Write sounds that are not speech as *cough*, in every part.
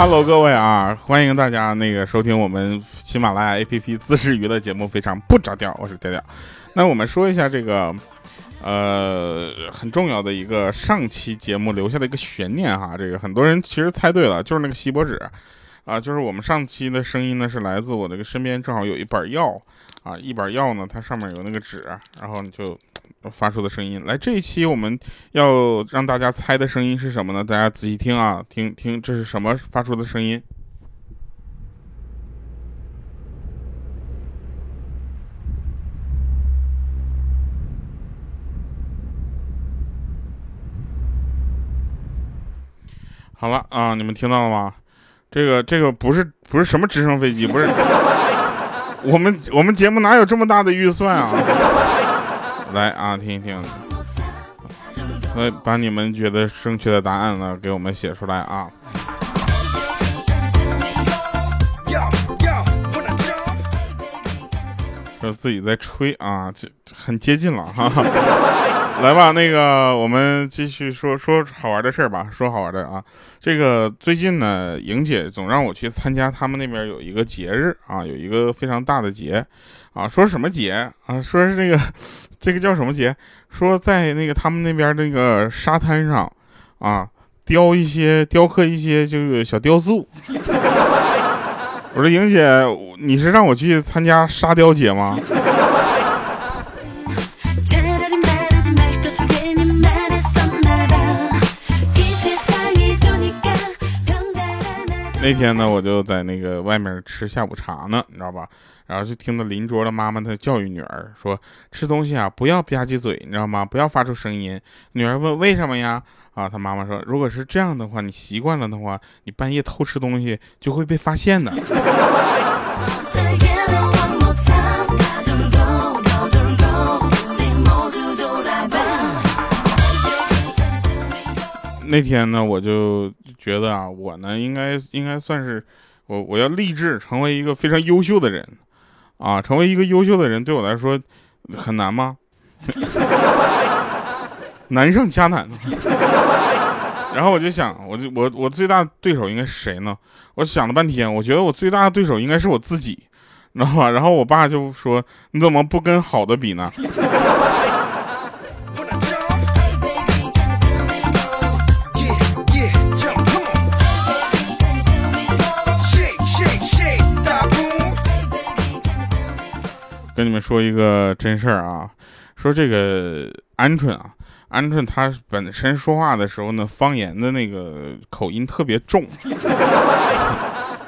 哈，Hello，各位啊，欢迎大家那个收听我们喜马拉雅 APP 自制娱乐节目，非常不着调，我是调调。那我们说一下这个，呃，很重要的一个上期节目留下的一个悬念哈，这个很多人其实猜对了，就是那个锡箔纸啊，就是我们上期的声音呢是来自我那个身边正好有一板药啊，一板药呢，它上面有那个纸，然后你就。发出的声音来，这一期我们要让大家猜的声音是什么呢？大家仔细听啊，听听这是什么发出的声音？好了啊，你们听到了吗？这个这个不是不是什么直升飞机，不是，*laughs* 我们我们节目哪有这么大的预算啊？来啊，听一听，来把你们觉得正确的答案呢给我们写出来啊！说自己在吹啊，这很接近了哈。来吧，那个我们继续说说好玩的事儿吧，说好玩的啊。这个最近呢，莹姐总让我去参加他们那边有一个节日啊，有一个非常大的节。啊，说什么节啊？说是那个，这个叫什么节？说在那个他们那边那个沙滩上，啊，雕一些雕刻一些就是小雕塑。*laughs* 我说莹姐，你是让我去参加沙雕节吗？那天呢，我就在那个外面吃下午茶呢，你知道吧？然后就听到邻桌的妈妈她教育女儿说：“吃东西啊，不要吧唧嘴，你知道吗？不要发出声音。”女儿问：“为什么呀？”啊，她妈妈说：“如果是这样的话，你习惯了的话，你半夜偷吃东西就会被发现的。*laughs* ”那天呢，我就觉得啊，我呢应该应该算是我我要立志成为一个非常优秀的人，啊，成为一个优秀的人对我来说很难吗？*laughs* 难上加难。*laughs* 然后我就想，我就我我最大对手应该是谁呢？我想了半天，我觉得我最大的对手应该是我自己，知道吧？然后我爸就说：“你怎么不跟好的比呢？”跟你们说一个真事儿啊，说这个鹌鹑啊，鹌鹑它本身说话的时候呢，方言的那个口音特别重。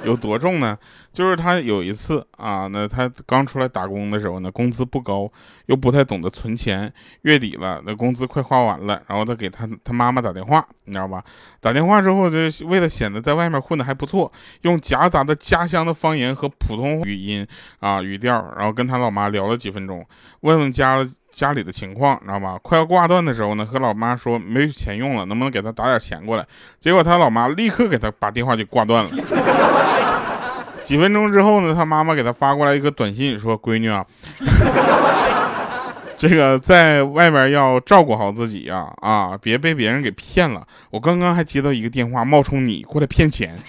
有多重呢？就是他有一次啊，那他刚出来打工的时候呢，工资不高，又不太懂得存钱。月底了，那工资快花完了，然后他给他他妈妈打电话，你知道吧？打电话之后，就为了显得在外面混的还不错，用夹杂的家乡的方言和普通语音啊语调，然后跟他老妈聊了几分钟，问问家。家里的情况，你知道吧？快要挂断的时候呢，和老妈说没钱用了，能不能给他打点钱过来？结果他老妈立刻给他把电话就挂断了。*laughs* 几分钟之后呢，他妈妈给他发过来一个短信，说：“闺女啊，*laughs* 这个在外面要照顾好自己呀，啊，别被别人给骗了。我刚刚还接到一个电话，冒充你过来骗钱。*laughs* ”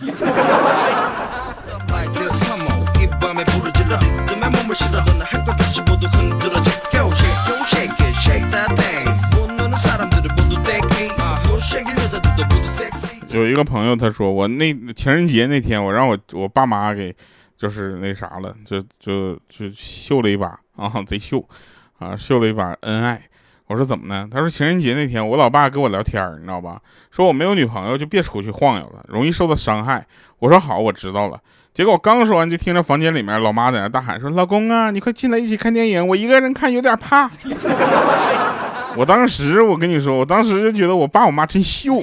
有一个朋友他说我那情人节那天我让我我爸妈给就是那啥了就就就秀了一把啊贼秀啊秀了一把恩爱。我说怎么呢？他说情人节那天我老爸跟我聊天你知道吧？说我没有女朋友就别出去晃悠了容易受到伤害。我说好我知道了。结果我刚说完就听着房间里面老妈在那大喊说老公啊你快进来一起看电影我一个人看有点怕。我当时我跟你说我当时就觉得我爸我妈真秀。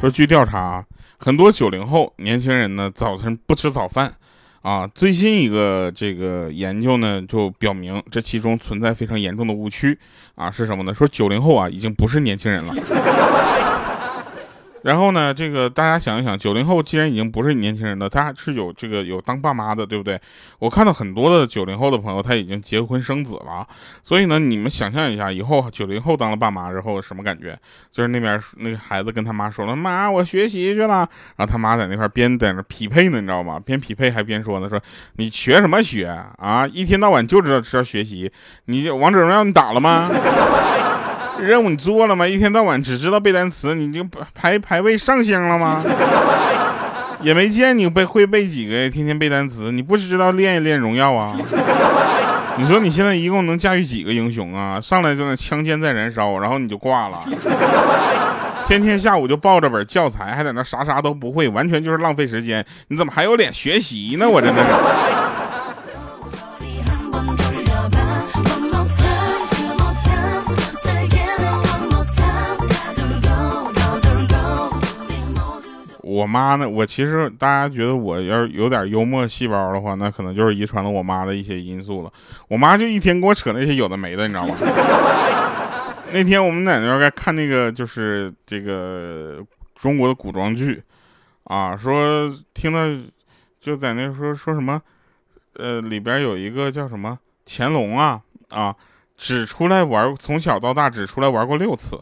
说据调查，很多九零后年轻人呢，早晨不吃早饭，啊，最新一个这个研究呢，就表明这其中存在非常严重的误区啊，是什么呢？说九零后啊，已经不是年轻人了。然后呢，这个大家想一想，九零后既然已经不是年轻人了，他是有这个有当爸妈的，对不对？我看到很多的九零后的朋友，他已经结婚生子了。所以呢，你们想象一下，以后九零后当了爸妈之后什么感觉？就是那边那个孩子跟他妈说了：“妈，我学习去了。”然后他妈在那块边在那匹配呢，你知道吗？边匹配还边说呢：“说你学什么学啊？一天到晚就知道知道学习，你王者荣耀你打了吗？”任务你做了吗？一天到晚只知道背单词，你就排排位上星了吗？*laughs* 也没见你背会背几个，天天背单词，你不知道练一练荣耀啊？你说你现在一共能驾驭几个英雄啊？上来就那枪尖在燃烧，然后你就挂了。天天下午就抱着本教材，还在那啥啥都不会，完全就是浪费时间。你怎么还有脸学习呢？我真的是。我妈呢？我其实大家觉得我要是有点幽默细胞的话，那可能就是遗传了我妈的一些因素了。我妈就一天给我扯那些有的没的，你知道吗？*laughs* 那天我们在那边看那个就是这个中国的古装剧，啊，说听到就在那说说什么，呃，里边有一个叫什么乾隆啊啊，只出来玩，从小到大只出来玩过六次。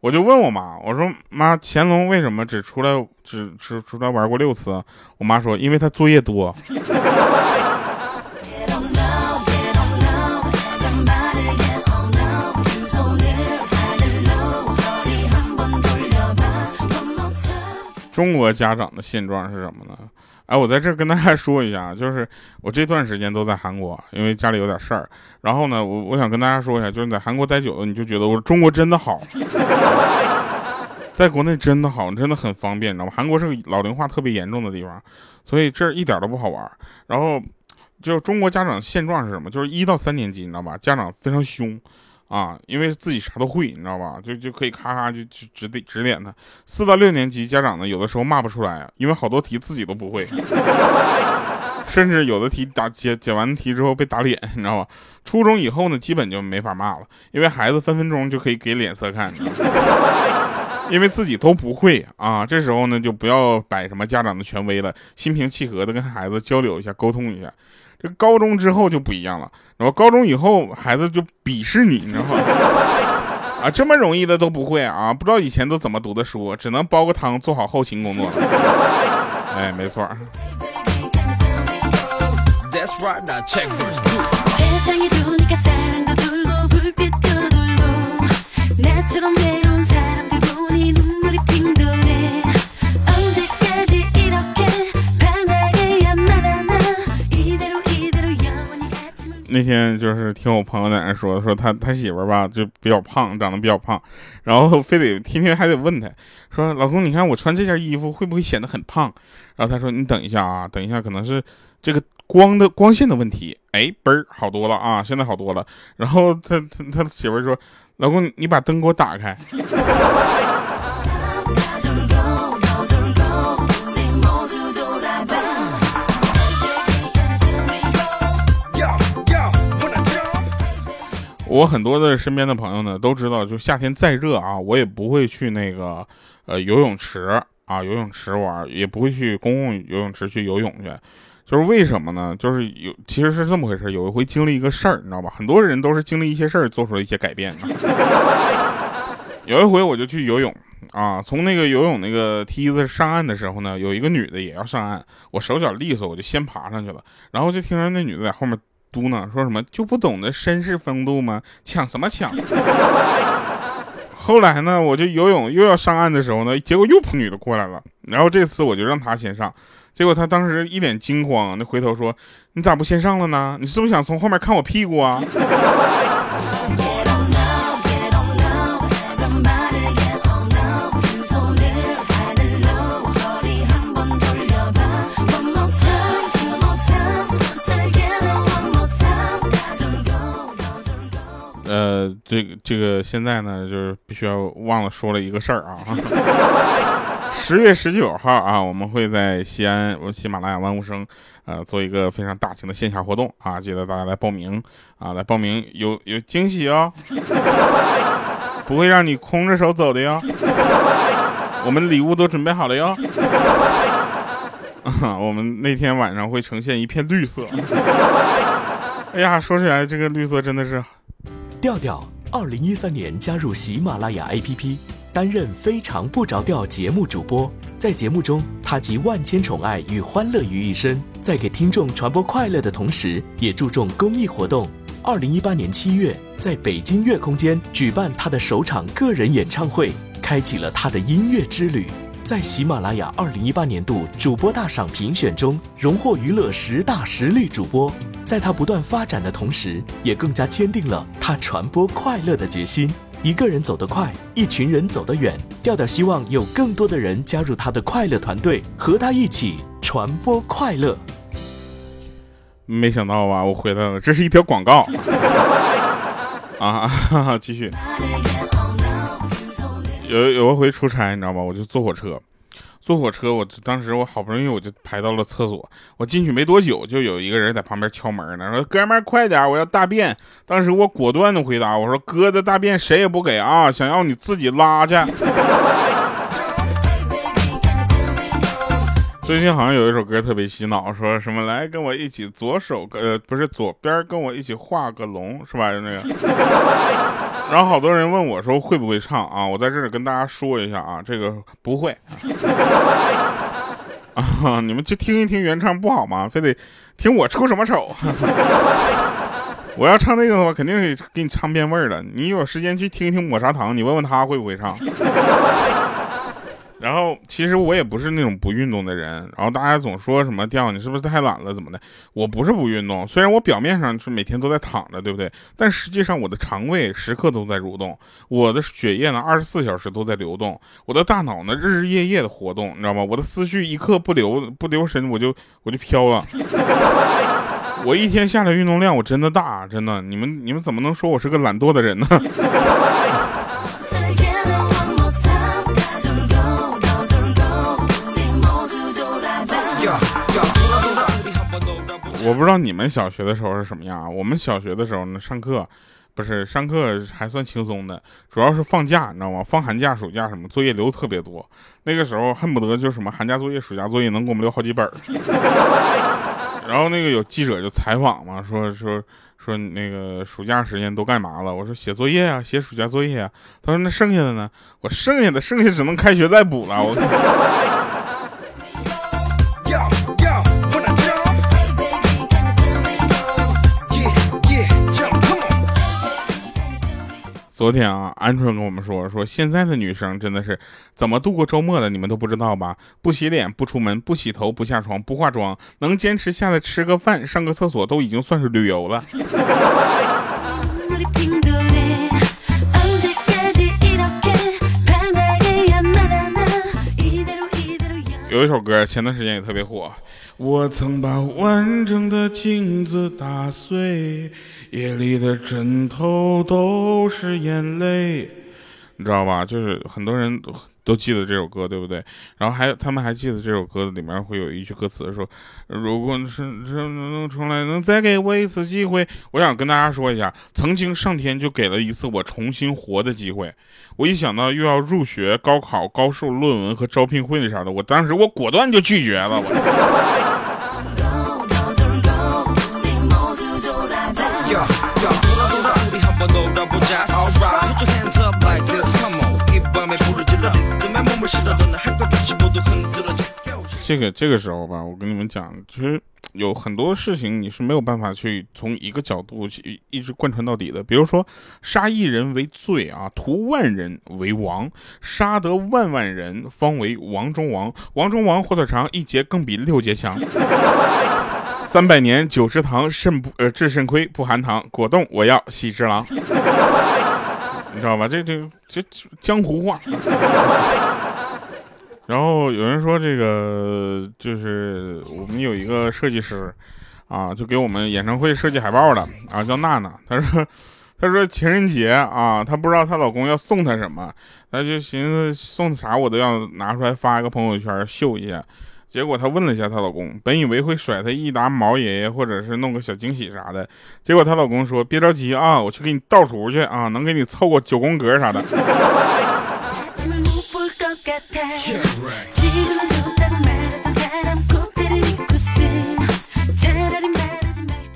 我就问我妈，我说妈，乾隆为什么只出来只只出来玩过六次？我妈说，因为他作业多。中国家长的现状是什么呢？哎，我在这跟大家说一下，就是我这段时间都在韩国，因为家里有点事儿。然后呢，我我想跟大家说一下，就是在韩国待久了，你就觉得我中国真的好，*laughs* 在国内真的好，真的很方便，你知道吗？韩国是个老龄化特别严重的地方，所以这儿一点都不好玩。然后，就中国家长现状是什么？就是一到三年级，你知道吧？家长非常凶。啊，因为自己啥都会，你知道吧？就就可以咔咔就指指点指点他。四到六年级家长呢，有的时候骂不出来，因为好多题自己都不会，*laughs* 甚至有的题打解解完题之后被打脸，你知道吧？初中以后呢，基本就没法骂了，因为孩子分分钟就可以给脸色看，*laughs* 因为自己都不会啊。这时候呢，就不要摆什么家长的权威了，心平气和的跟孩子交流一下，沟通一下。这高中之后就不一样了，然后高中以后孩子就鄙视你，你知道吗？*laughs* 啊，这么容易的都不会啊？不知道以前都怎么读的书，只能煲个汤做好后勤工作。哎，没错。那天就是听我朋友在那说，说他他媳妇儿吧就比较胖，长得比较胖，然后非得天天还得问他，说老公，你看我穿这件衣服会不会显得很胖？然后他说你等一下啊，等一下可能是这个光的光线的问题。哎，嘣儿好多了啊，现在好多了。然后他他他媳妇儿说，老公你把灯给我打开。*laughs* 我很多的身边的朋友呢都知道，就夏天再热啊，我也不会去那个呃游泳池啊游泳池玩，也不会去公共游泳池去游泳去。就是为什么呢？就是有其实是这么回事。有一回经历一个事儿，你知道吧？很多人都是经历一些事儿做出了一些改变。*laughs* 有一回我就去游泳啊，从那个游泳那个梯子上岸的时候呢，有一个女的也要上岸，我手脚利索，我就先爬上去了，然后就听着那女的在后面。嘟囔说什么就不懂得绅士风度吗？抢什么抢？*laughs* 后来呢，我就游泳又要上岸的时候呢，结果又碰女的过来了。然后这次我就让她先上，结果她当时一脸惊慌，那回头说：“你咋不先上了呢？你是不是想从后面看我屁股啊？” *laughs* 呃，这个这个现在呢，就是必须要忘了说了一个事儿啊，*laughs* 十月十九号啊，我们会在西安喜马拉雅万物生，呃，做一个非常大型的线下活动啊，记得大家来报名啊，来报名有有惊喜哦，不会让你空着手走的哟，我们礼物都准备好了哟，啊，*laughs* 我们那天晚上会呈现一片绿色，*laughs* 哎呀，说起来这个绿色真的是，调调，二零一三年加入喜马拉雅 APP。担任非常不着调节目主播，在节目中，他集万千宠爱与欢乐于一身，在给听众传播快乐的同时，也注重公益活动。二零一八年七月，在北京乐空间举办他的首场个人演唱会，开启了他的音乐之旅。在喜马拉雅二零一八年度主播大赏评选中，荣获娱乐十大实力主播。在他不断发展的同时，也更加坚定了他传播快乐的决心。一个人走得快，一群人走得远。调调希望有更多的人加入他的快乐团队，和他一起传播快乐。没想到吧，我回来了，这是一条广告 *laughs* 啊！继续。有有一回出差，你知道吗？我就坐火车。坐火车，我当时我好不容易我就排到了厕所，我进去没多久，就有一个人在旁边敲门呢，说：“哥们儿快点，我要大便。”当时我果断的回答：“我说哥的大便谁也不给啊，想要你自己拉去。”最近好像有一首歌特别洗脑，说什么来跟我一起左手呃不是左边跟我一起画个龙是吧？就那个。然后好多人问我说会不会唱啊？我在这里跟大家说一下啊，这个不会。啊，*laughs* 你们就听一听原唱不好吗？非得听我出什么丑？*laughs* 我要唱那个的话，肯定给给你唱变味儿了。你有时间去听一听抹茶糖，你问问他会不会唱。然后其实我也不是那种不运动的人，然后大家总说什么掉你是不是太懒了怎么的？我不是不运动，虽然我表面上是每天都在躺着，对不对？但实际上我的肠胃时刻都在蠕动，我的血液呢二十四小时都在流动，我的大脑呢日日夜夜的活动，你知道吗？我的思绪一刻不留不留神我就我就飘了。我一天下来运动量我真的大，真的，你们你们怎么能说我是个懒惰的人呢？我不知道你们小学的时候是什么样啊？我们小学的时候呢，上课不是上课还算轻松的，主要是放假，你知道吗？放寒假、暑假什么作业留特别多。那个时候恨不得就什么寒假作业、暑假作业能给我们留好几本。*laughs* 然后那个有记者就采访嘛，说说说那个暑假时间都干嘛了？我说写作业啊，写暑假作业啊。他说那剩下的呢？我剩下的剩下只能开学再补了。我。*laughs* 昨天啊，鹌鹑跟我们说，说现在的女生真的是怎么度过周末的，你们都不知道吧？不洗脸，不出门，不洗头，不下床，不化妆，能坚持下来吃个饭、上个厕所，都已经算是旅游了。有一首歌，前段时间也特别火。我曾把完整的镜子打碎，夜里的枕头都是眼泪，你知道吧？就是很多人都记得这首歌，对不对？然后还有他们还记得这首歌里面会有一句歌词说：“如果是能能重来，能再给我一次机会。”我想跟大家说一下，曾经上天就给了一次我重新活的机会。我一想到又要入学、高考、高数、论文和招聘会那啥的，我当时我果断就拒绝了。我。这个这个时候吧，我跟你们讲，其实有很多事情你是没有办法去从一个角度去一直贯穿到底的。比如说，杀一人为罪啊，屠万人为王，杀得万万人方为王中王。王中王火腿肠一节更比六节强。*laughs* 三百年九食堂肾不呃治肾亏不含糖，果冻我要喜之郎。*laughs* 你知道吧？这这这江湖话。然后有人说这个就是我们有一个设计师，啊，就给我们演唱会设计海报的啊，叫娜娜。她说，她说情人节啊，她不知道她老公要送她什么，她就寻思送啥我都要拿出来发一个朋友圈秀一下。结果她问了一下她老公，本以为会甩她一沓毛爷爷或者是弄个小惊喜啥的，结果她老公说别着急啊，我去给你倒图去啊，能给你凑个九宫格啥的。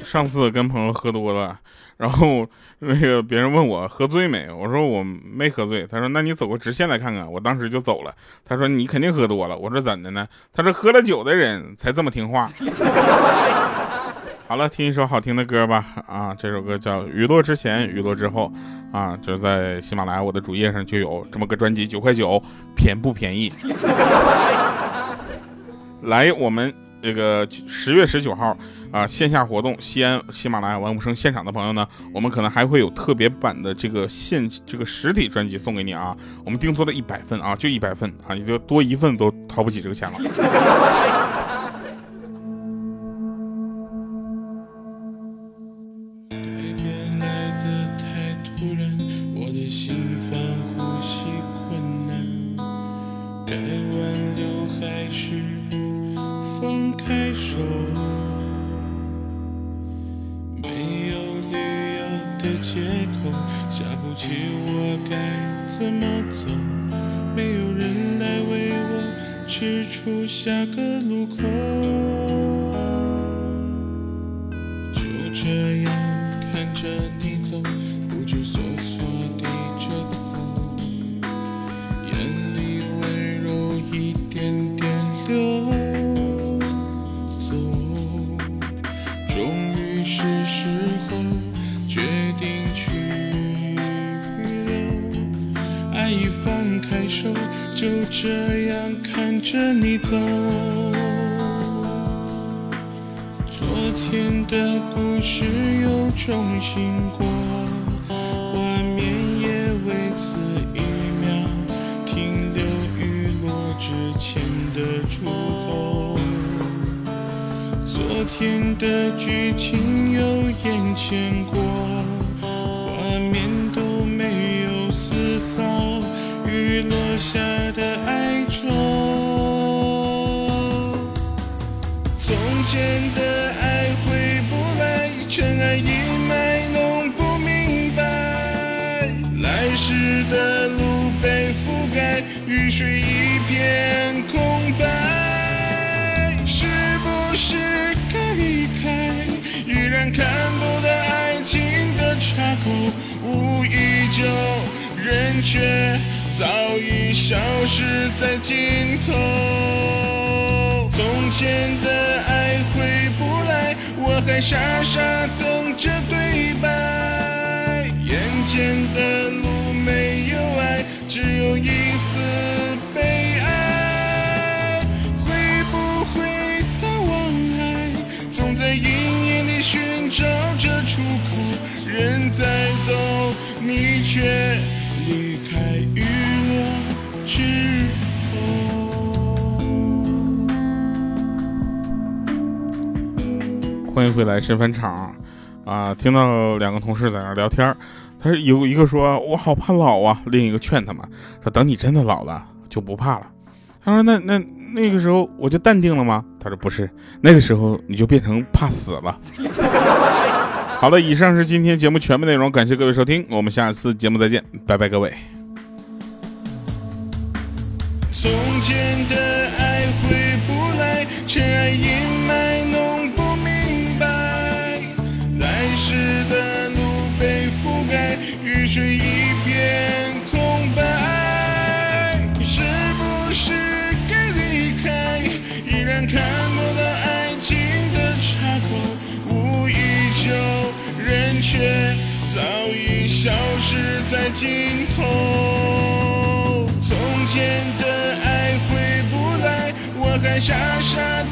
上次跟朋友喝多了，然后那个别人问我喝醉没，我说我没喝醉。他说那你走个直线来看看，我当时就走了。他说你肯定喝多了。我说怎的呢？他说喝了酒的人才这么听话。*laughs* 好了，听一首好听的歌吧。啊，这首歌叫《雨落之前，雨落之后》啊，就在喜马拉雅我的主页上就有这么个专辑，九块九，便不便宜？*laughs* 来，我们这个十月十九号。啊，线下活动，西安喜马拉雅万物生现场的朋友呢，我们可能还会有特别版的这个现这个实体专辑送给你啊。我们定做了一百份啊，就一百份啊，你就多一份都掏不起这个钱了。驶出下个路口。重新过，画面也为此一秒停留雨落之前的出口，昨天的剧情又眼前过。画面都没有丝毫雨落下雨水一片空白，是不是该离开？依然看不到爱情的岔口，无依旧人却。早已消失在尽头。从前的爱回不来，我还傻傻等着对白。眼前的路没有爱，只有一丝在走，你却离开雨。欢迎回来，神返场啊！听到两个同事在那聊天，他有一个说：“我好怕老啊。”另一个劝他们说：“等你真的老了，就不怕了。”他说：“那那那个时候我就淡定了吗？”他说：“不是，那个时候你就变成怕死了。”好了，以上是今天节目全部内容，感谢各位收听，我们下次节目再见，拜拜，各位。从前的消失在尽头。从前的爱回不来，我。还傻傻的。